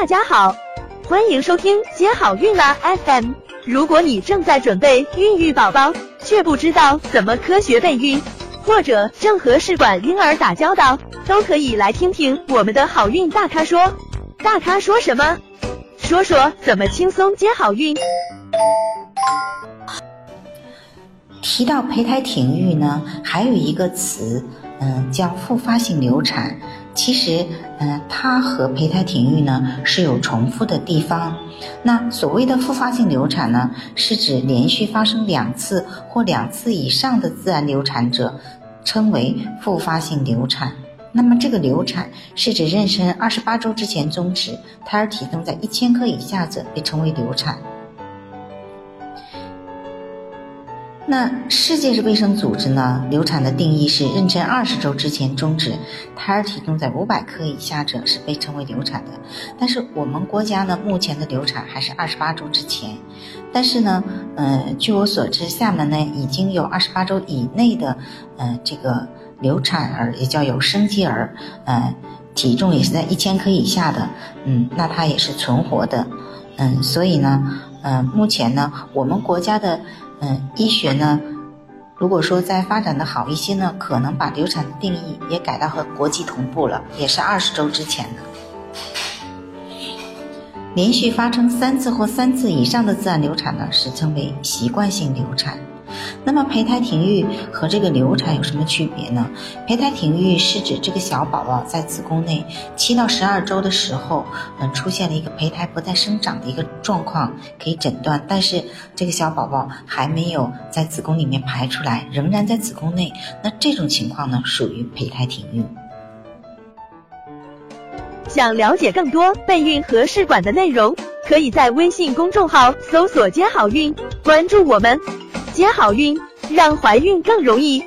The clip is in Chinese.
大家好，欢迎收听接好运啦 FM。如果你正在准备孕育宝宝，却不知道怎么科学备孕，或者正和试管婴儿打交道，都可以来听听我们的好运大咖说。大咖说什么？说说怎么轻松接好运。提到胚胎停育呢，还有一个词，嗯，叫复发性流产。其实，嗯，它和胚胎停育呢是有重复的地方。那所谓的复发性流产呢，是指连续发生两次或两次以上的自然流产者，称为复发性流产。那么这个流产是指妊娠二十八周之前终止，胎儿体重在一千克以下者被称为流产。那世界卫生组织呢？流产的定义是妊娠二十周之前终止，胎儿体重在五百克以下者是被称为流产的。但是我们国家呢，目前的流产还是二十八周之前。但是呢，呃，据我所知，厦门呢已经有二十八周以内的，呃，这个流产儿也叫有生机儿，呃，体重也是在一千克以下的，嗯，那它也是存活的，嗯，所以呢，呃，目前呢，我们国家的。嗯，医学呢，如果说再发展的好一些呢，可能把流产的定义也改到和国际同步了，也是二十周之前的。连续发生三次或三次以上的自然流产呢，是称为习惯性流产。那么胚胎停育和这个流产有什么区别呢？胚胎停育是指这个小宝宝在子宫内七到十二周的时候，嗯，出现了一个胚胎不再生长的一个状况，可以诊断。但是这个小宝宝还没有在子宫里面排出来，仍然在子宫内，那这种情况呢，属于胚胎停育。想了解更多备孕和试管的内容，可以在微信公众号搜索“接好运”，关注我们。接好运，让怀孕更容易。